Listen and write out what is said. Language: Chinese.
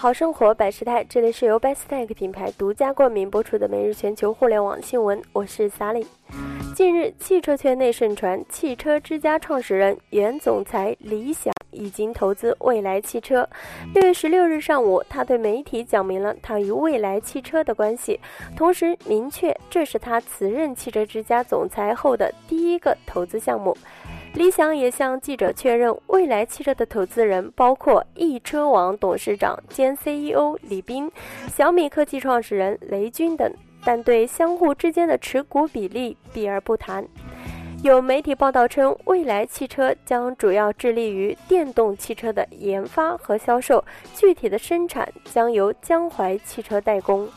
好生活百事态，这里是由 Best Tech 品牌独家冠名播出的每日全球互联网新闻，我是 Sally。近日，汽车圈内盛传，汽车之家创始人、原总裁李想已经投资蔚来汽车。六月十六日上午，他对媒体讲明了他与蔚来汽车的关系，同时明确这是他辞任汽车之家总裁后的第一个投资项目。李想也向记者确认，蔚来汽车的投资人包括易车网董事长兼 CEO 李斌、小米科技创始人雷军等，但对相互之间的持股比例避而不谈。有媒体报道称，蔚来汽车将主要致力于电动汽车的研发和销售，具体的生产将由江淮汽车代工。